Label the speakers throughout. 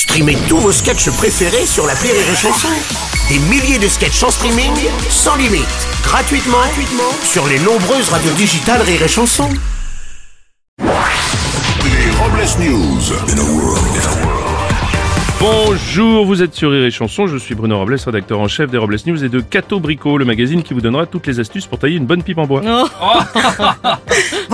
Speaker 1: Streamez tous vos sketchs préférés sur la Rire et Chanson. Des milliers de sketchs en streaming, sans limite, gratuitement, gratuitement sur les nombreuses radios digitales Rire et Chanson.
Speaker 2: Les Robles News.
Speaker 3: Bonjour, vous êtes sur Rire et Chanson, je suis Bruno Robles, rédacteur en chef des Robles News et de Cato Brico, le magazine qui vous donnera toutes les astuces pour tailler une bonne pipe en bois.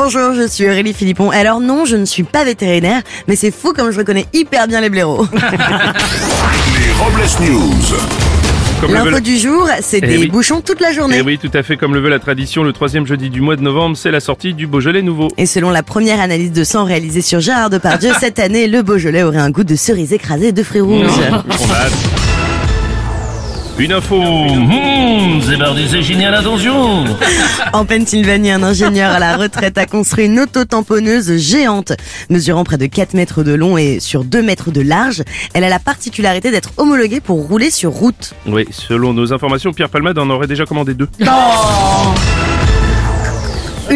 Speaker 4: Bonjour, je suis Aurélie Philippon. Alors non, je ne suis pas vétérinaire, mais c'est fou comme je reconnais hyper bien les blaireaux.
Speaker 2: Les Robles News.
Speaker 3: Le
Speaker 4: L'info du jour, c'est
Speaker 3: Eh
Speaker 4: des
Speaker 3: oui.
Speaker 4: bouchons toute la journée.
Speaker 3: Eh oui, tout à fait comme le veut la tradition, le troisième jeudi du mois de novembre, c'est la sortie du Beaujolais nouveau.
Speaker 4: Et selon la première analyse de sang réalisée sur Gérard Depardieu, cette année, le Beaujolais aurait un goût de cerise écrasée et de fruits rouges.
Speaker 3: Une info. Mmh, génial, attention
Speaker 4: En Pennsylvanie, un ingénieur à la retraite a construit une auto-tamponneuse géante. Mesurant près de 4 mètres de long et sur 2 mètres de large, elle a la particularité d'être homologuée pour rouler sur route.
Speaker 3: Oui, selon nos informations, Pierre Palmade en aurait déjà commandé deux.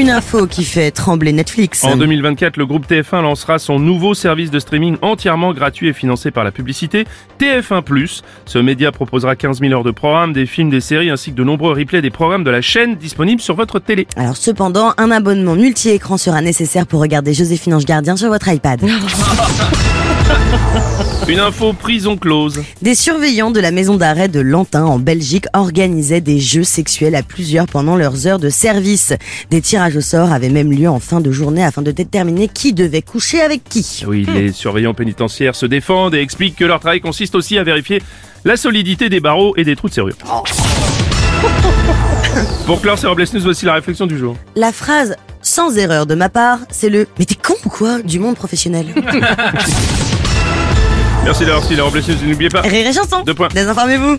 Speaker 4: Une info qui fait trembler Netflix.
Speaker 3: En 2024, le groupe TF1 lancera son nouveau service de streaming entièrement gratuit et financé par la publicité, TF1+. Ce média proposera 15 000 heures de programmes, des films, des séries ainsi que de nombreux replays des programmes de la chaîne disponibles sur votre télé.
Speaker 4: Alors cependant, un abonnement multi-écran sera nécessaire pour regarder Joséphine Ange Gardien sur votre iPad.
Speaker 3: Une info prison close.
Speaker 4: Des surveillants de la maison d'arrêt de Lantin en Belgique organisaient des jeux sexuels à plusieurs pendant leurs heures de service. Des tirages au sort avaient même lieu en fin de journée afin de déterminer qui devait coucher avec qui.
Speaker 3: Oui, les surveillants pénitentiaires se défendent et expliquent que leur travail consiste aussi à vérifier la solidité des barreaux et des trous de serrure. Pour clore ces Robles News, voici la réflexion du jour.
Speaker 4: La phrase sans erreur de ma part, c'est le mais t'es con ou quoi du monde professionnel?
Speaker 3: Merci d'avoir suivi les Robles News et n'oubliez pas...
Speaker 4: Rire et chanson.
Speaker 3: Deux points.
Speaker 4: Désinformez-vous.